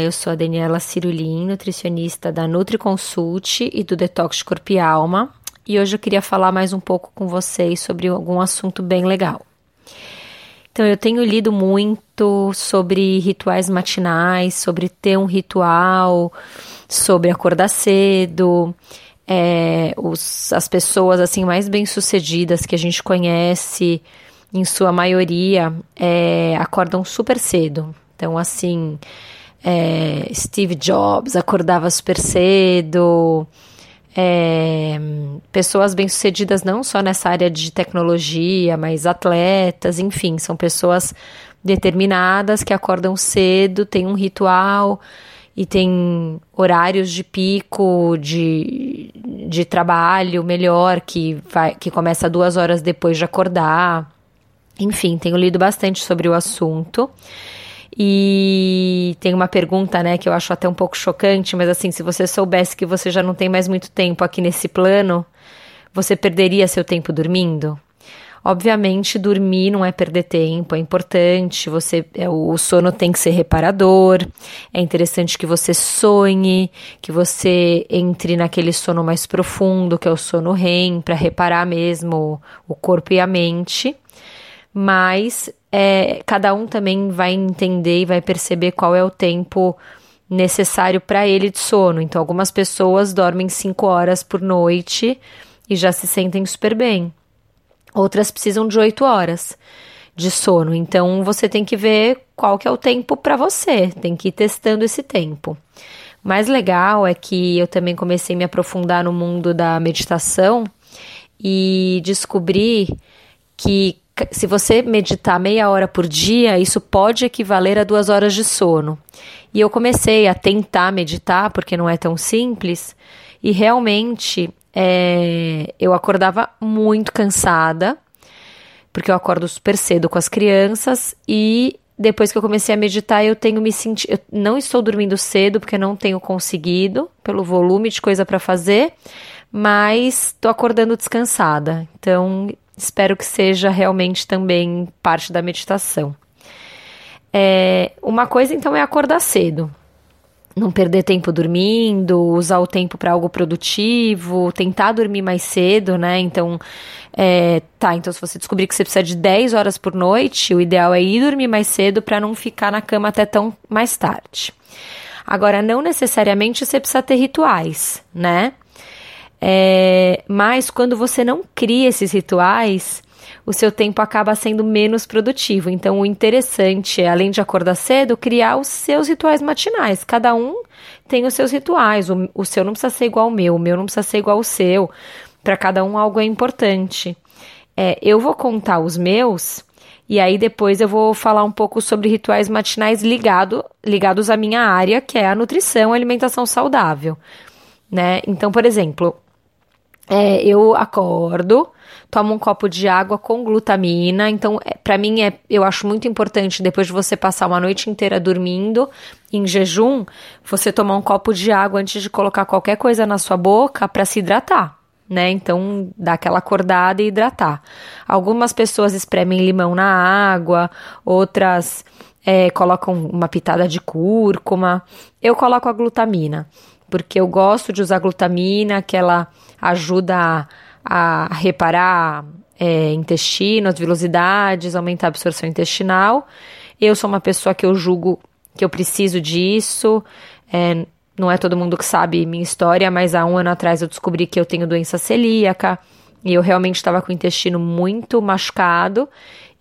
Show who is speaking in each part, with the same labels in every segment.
Speaker 1: Eu sou a Daniela Cirulim, nutricionista da NutriConsult e do Detox Corpo e Alma, e hoje eu queria falar mais um pouco com vocês sobre algum assunto bem legal. Então, eu tenho lido muito sobre rituais matinais, sobre ter um ritual, sobre acordar cedo, é, os, as pessoas assim mais bem-sucedidas que a gente conhece, em sua maioria, é, acordam super cedo. Então, assim, é, Steve Jobs acordava super cedo. É, pessoas bem-sucedidas não só nessa área de tecnologia, mas atletas, enfim, são pessoas determinadas que acordam cedo, tem um ritual e tem horários de pico de, de trabalho melhor que, vai, que começa duas horas depois de acordar. Enfim, tenho lido bastante sobre o assunto. E tem uma pergunta, né, que eu acho até um pouco chocante, mas assim, se você soubesse que você já não tem mais muito tempo aqui nesse plano, você perderia seu tempo dormindo? Obviamente, dormir não é perder tempo, é importante. Você, é, o sono tem que ser reparador. É interessante que você sonhe, que você entre naquele sono mais profundo, que é o sono REM, para reparar mesmo o corpo e a mente. Mas é, cada um também vai entender e vai perceber qual é o tempo necessário para ele de sono. Então, algumas pessoas dormem 5 horas por noite e já se sentem super bem. Outras precisam de 8 horas de sono. Então, você tem que ver qual que é o tempo para você. Tem que ir testando esse tempo. O mais legal é que eu também comecei a me aprofundar no mundo da meditação e descobri que se você meditar meia hora por dia, isso pode equivaler a duas horas de sono. E eu comecei a tentar meditar, porque não é tão simples, e realmente é, eu acordava muito cansada, porque eu acordo super cedo com as crianças, e depois que eu comecei a meditar, eu tenho me sentido. Eu não estou dormindo cedo, porque não tenho conseguido, pelo volume de coisa para fazer, mas estou acordando descansada. Então, Espero que seja realmente também parte da meditação. É, uma coisa então é acordar cedo, não perder tempo dormindo, usar o tempo para algo produtivo, tentar dormir mais cedo, né? Então, é, tá, então se você descobrir que você precisa de 10 horas por noite, o ideal é ir dormir mais cedo para não ficar na cama até tão mais tarde. Agora, não necessariamente você precisa ter rituais, né? É, mas quando você não cria esses rituais, o seu tempo acaba sendo menos produtivo. Então, o interessante é, além de acordar cedo, criar os seus rituais matinais. Cada um tem os seus rituais. O, o seu não precisa ser igual ao meu, o meu não precisa ser igual ao seu. Para cada um, algo é importante. É, eu vou contar os meus. E aí depois eu vou falar um pouco sobre rituais matinais ligado, ligados à minha área, que é a nutrição, a alimentação saudável, né? Então, por exemplo, é, eu acordo, tomo um copo de água com glutamina. Então, é, para mim, é, eu acho muito importante, depois de você passar uma noite inteira dormindo, em jejum, você tomar um copo de água antes de colocar qualquer coisa na sua boca para se hidratar. Né? Então, dá aquela acordada e hidratar. Algumas pessoas espremem limão na água, outras é, colocam uma pitada de cúrcuma. Eu coloco a glutamina porque eu gosto de usar glutamina, que ela ajuda a, a reparar é, intestino, as velocidades, aumentar a absorção intestinal. Eu sou uma pessoa que eu julgo que eu preciso disso. É, não é todo mundo que sabe minha história, mas há um ano atrás eu descobri que eu tenho doença celíaca e eu realmente estava com o intestino muito machucado.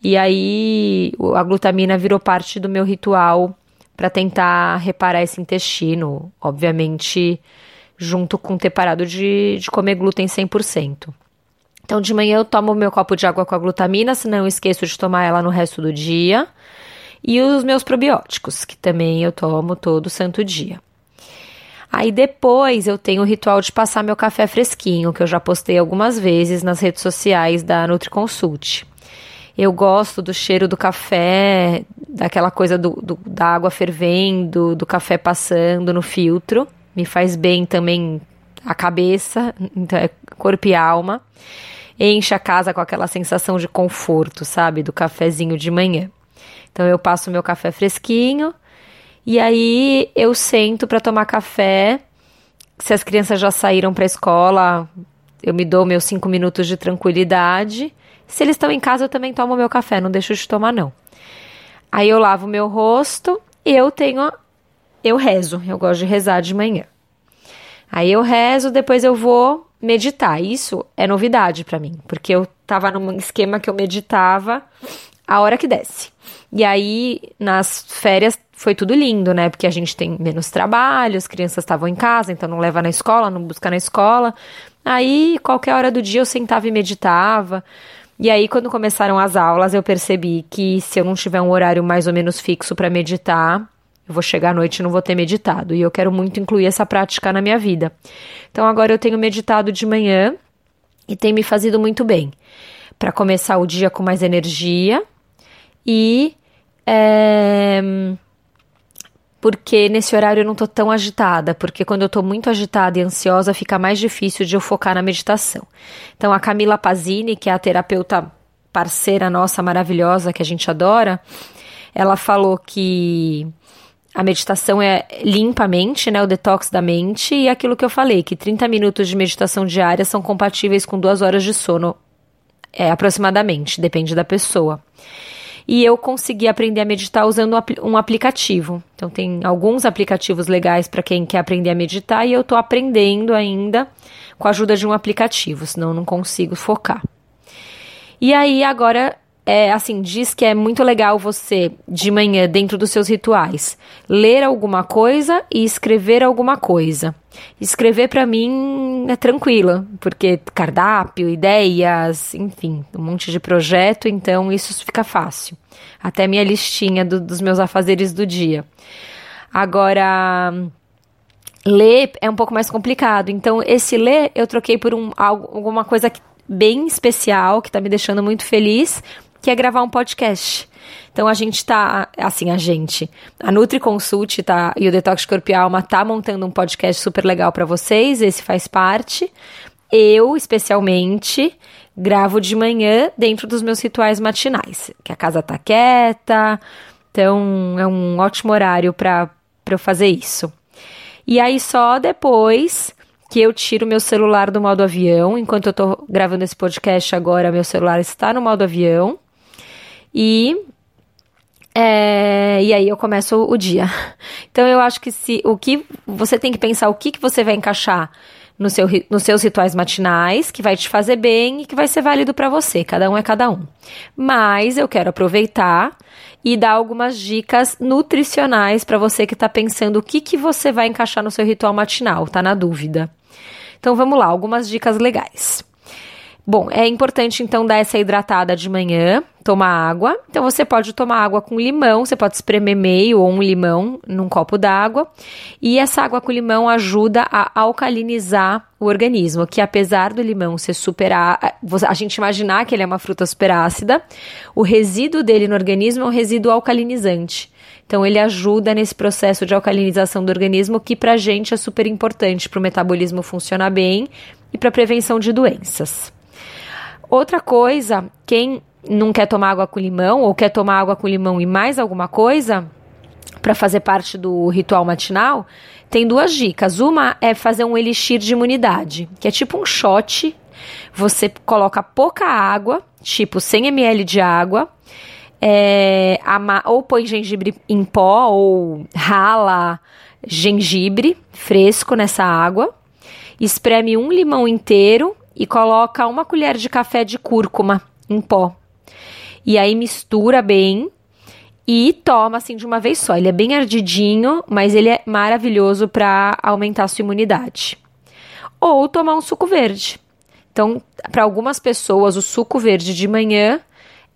Speaker 1: E aí a glutamina virou parte do meu ritual para tentar reparar esse intestino, obviamente, junto com ter parado de, de comer glúten 100%. Então, de manhã eu tomo meu copo de água com a glutamina, senão eu esqueço de tomar ela no resto do dia. E os meus probióticos, que também eu tomo todo santo dia. Aí depois eu tenho o ritual de passar meu café fresquinho, que eu já postei algumas vezes nas redes sociais da NutriConsult. Eu gosto do cheiro do café, daquela coisa do, do, da água fervendo, do café passando no filtro. Me faz bem também a cabeça, então é corpo e alma. Enche a casa com aquela sensação de conforto, sabe? Do cafezinho de manhã. Então eu passo meu café fresquinho e aí eu sento para tomar café. Se as crianças já saíram para a escola, eu me dou meus cinco minutos de tranquilidade. Se eles estão em casa, eu também tomo meu café, não deixo de tomar, não. Aí eu lavo meu rosto e eu tenho. Eu rezo, eu gosto de rezar de manhã. Aí eu rezo, depois eu vou meditar. Isso é novidade para mim, porque eu tava num esquema que eu meditava a hora que desce. E aí, nas férias, foi tudo lindo, né? Porque a gente tem menos trabalho, as crianças estavam em casa, então não leva na escola, não busca na escola. Aí, qualquer hora do dia, eu sentava e meditava. E aí, quando começaram as aulas, eu percebi que se eu não tiver um horário mais ou menos fixo para meditar, eu vou chegar à noite e não vou ter meditado. E eu quero muito incluir essa prática na minha vida. Então, agora eu tenho meditado de manhã e tem me fazido muito bem. Para começar o dia com mais energia e. É, porque nesse horário eu não tô tão agitada, porque quando eu tô muito agitada e ansiosa fica mais difícil de eu focar na meditação. Então a Camila Pazini, que é a terapeuta parceira nossa maravilhosa que a gente adora, ela falou que a meditação é limpa a mente, né, o detox da mente, e aquilo que eu falei, que 30 minutos de meditação diária são compatíveis com duas horas de sono, é, aproximadamente, depende da pessoa e eu consegui aprender a meditar usando um aplicativo. Então tem alguns aplicativos legais para quem quer aprender a meditar e eu estou aprendendo ainda com a ajuda de um aplicativo, senão eu não consigo focar. E aí agora é assim, diz que é muito legal você, de manhã, dentro dos seus rituais, ler alguma coisa e escrever alguma coisa. Escrever para mim é tranquila, porque cardápio, ideias, enfim, um monte de projeto, então isso fica fácil. Até minha listinha do, dos meus afazeres do dia. Agora, ler é um pouco mais complicado. Então, esse ler eu troquei por um, alguma coisa bem especial, que está me deixando muito feliz, que é gravar um podcast. Então a gente tá, assim, a gente, a Nutri Consult tá, e o Detox Corpo e Alma tá montando um podcast super legal para vocês, esse faz parte. Eu, especialmente, gravo de manhã dentro dos meus rituais matinais, que a casa tá quieta, então é um ótimo horário para eu fazer isso. E aí só depois que eu tiro meu celular do modo avião, enquanto eu tô gravando esse podcast agora, meu celular está no modo avião. E é, e aí eu começo o dia. Então eu acho que se o que você tem que pensar o que, que você vai encaixar no seu, nos seus rituais matinais, que vai te fazer bem e que vai ser válido para você. Cada um é cada um. Mas eu quero aproveitar e dar algumas dicas nutricionais para você que está pensando o que, que você vai encaixar no seu ritual matinal, tá na dúvida. Então vamos lá, algumas dicas legais. Bom, é importante então dar essa hidratada de manhã, tomar água. Então você pode tomar água com limão, você pode espremer meio ou um limão num copo d'água. E essa água com limão ajuda a alcalinizar o organismo, que apesar do limão ser super a gente imaginar que ele é uma fruta super ácida, o resíduo dele no organismo é um resíduo alcalinizante. Então ele ajuda nesse processo de alcalinização do organismo que pra gente é super importante para o metabolismo funcionar bem e para prevenção de doenças. Outra coisa, quem não quer tomar água com limão ou quer tomar água com limão e mais alguma coisa para fazer parte do ritual matinal, tem duas dicas. Uma é fazer um elixir de imunidade, que é tipo um shot. Você coloca pouca água, tipo 100 ml de água, é, ou põe gengibre em pó ou rala gengibre fresco nessa água, espreme um limão inteiro e coloca uma colher de café de cúrcuma em pó. E aí mistura bem e toma assim de uma vez só. Ele é bem ardidinho, mas ele é maravilhoso para aumentar a sua imunidade. Ou tomar um suco verde. Então, para algumas pessoas, o suco verde de manhã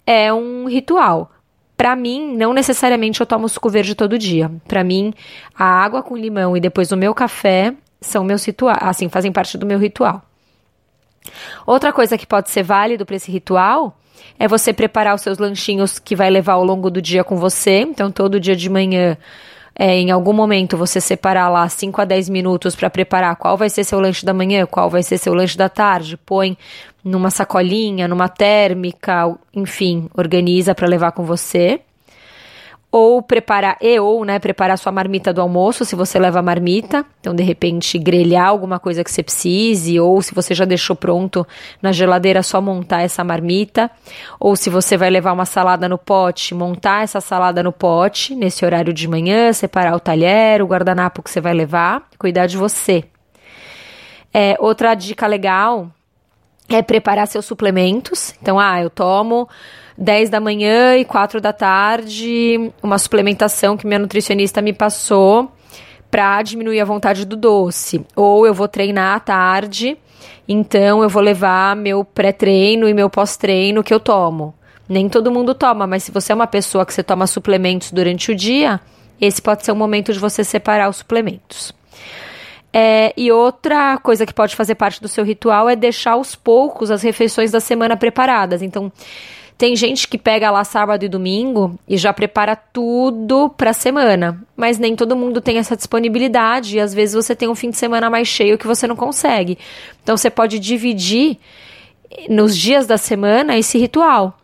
Speaker 1: é um ritual. Para mim, não necessariamente eu tomo suco verde todo dia. Para mim, a água com limão e depois o meu café são meus rituais, assim, fazem parte do meu ritual. Outra coisa que pode ser válido para esse ritual é você preparar os seus lanchinhos que vai levar ao longo do dia com você. Então, todo dia de manhã, é, em algum momento, você separar lá 5 a 10 minutos para preparar qual vai ser seu lanche da manhã, qual vai ser seu lanche da tarde. Põe numa sacolinha, numa térmica, enfim, organiza para levar com você. Ou preparar, e ou, né, preparar sua marmita do almoço, se você leva marmita. Então, de repente, grelhar alguma coisa que você precise, ou se você já deixou pronto na geladeira, só montar essa marmita. Ou se você vai levar uma salada no pote, montar essa salada no pote, nesse horário de manhã, separar o talher, o guardanapo que você vai levar, cuidar de você. É, outra dica legal é preparar seus suplementos. Então, ah, eu tomo 10 da manhã e 4 da tarde uma suplementação que minha nutricionista me passou para diminuir a vontade do doce. Ou eu vou treinar à tarde, então eu vou levar meu pré-treino e meu pós-treino que eu tomo. Nem todo mundo toma, mas se você é uma pessoa que você toma suplementos durante o dia, esse pode ser o momento de você separar os suplementos. É, e outra coisa que pode fazer parte do seu ritual é deixar aos poucos as refeições da semana preparadas. Então, tem gente que pega lá sábado e domingo e já prepara tudo para a semana, mas nem todo mundo tem essa disponibilidade e às vezes você tem um fim de semana mais cheio que você não consegue. Então, você pode dividir nos dias da semana esse ritual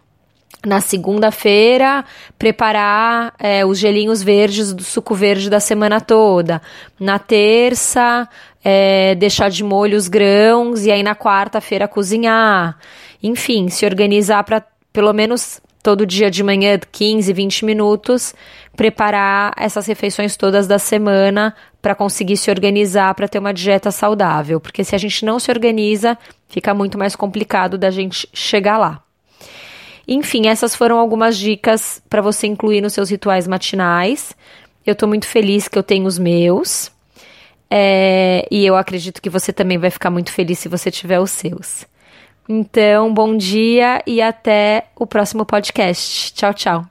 Speaker 1: na segunda-feira, preparar é, os gelinhos verdes do suco verde da semana toda. Na terça, é, deixar de molho os grãos e aí na quarta-feira cozinhar. Enfim, se organizar para pelo menos todo dia de manhã, 15, 20 minutos, preparar essas refeições todas da semana para conseguir se organizar para ter uma dieta saudável. Porque se a gente não se organiza, fica muito mais complicado da gente chegar lá. Enfim, essas foram algumas dicas para você incluir nos seus rituais matinais. Eu estou muito feliz que eu tenho os meus. É, e eu acredito que você também vai ficar muito feliz se você tiver os seus. Então, bom dia e até o próximo podcast. Tchau, tchau.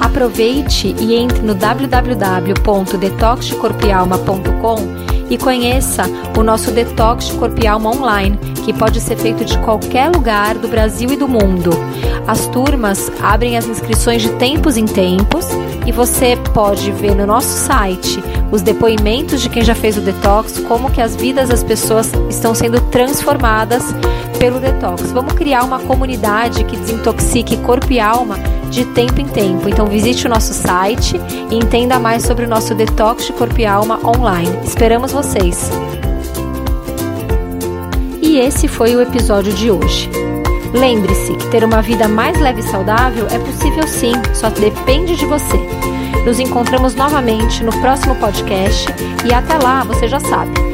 Speaker 1: Aproveite e entre no www.detoxdecorpialma.com e conheça o nosso Detox de Corpo e Alma online, que pode ser feito de qualquer lugar do Brasil e do mundo. As turmas abrem as inscrições de tempos em tempos e você pode ver no nosso site os depoimentos de quem já fez o detox, como que as vidas das pessoas estão sendo transformadas pelo detox. Vamos criar uma comunidade que desintoxique corpo e alma de tempo em tempo. Então visite o nosso site e entenda mais sobre o nosso detox de corpo e alma online. Esperamos vocês. E esse foi o episódio de hoje. Lembre-se que ter uma vida mais leve e saudável é possível sim, só depende de você. Nos encontramos novamente no próximo podcast e até lá, você já sabe.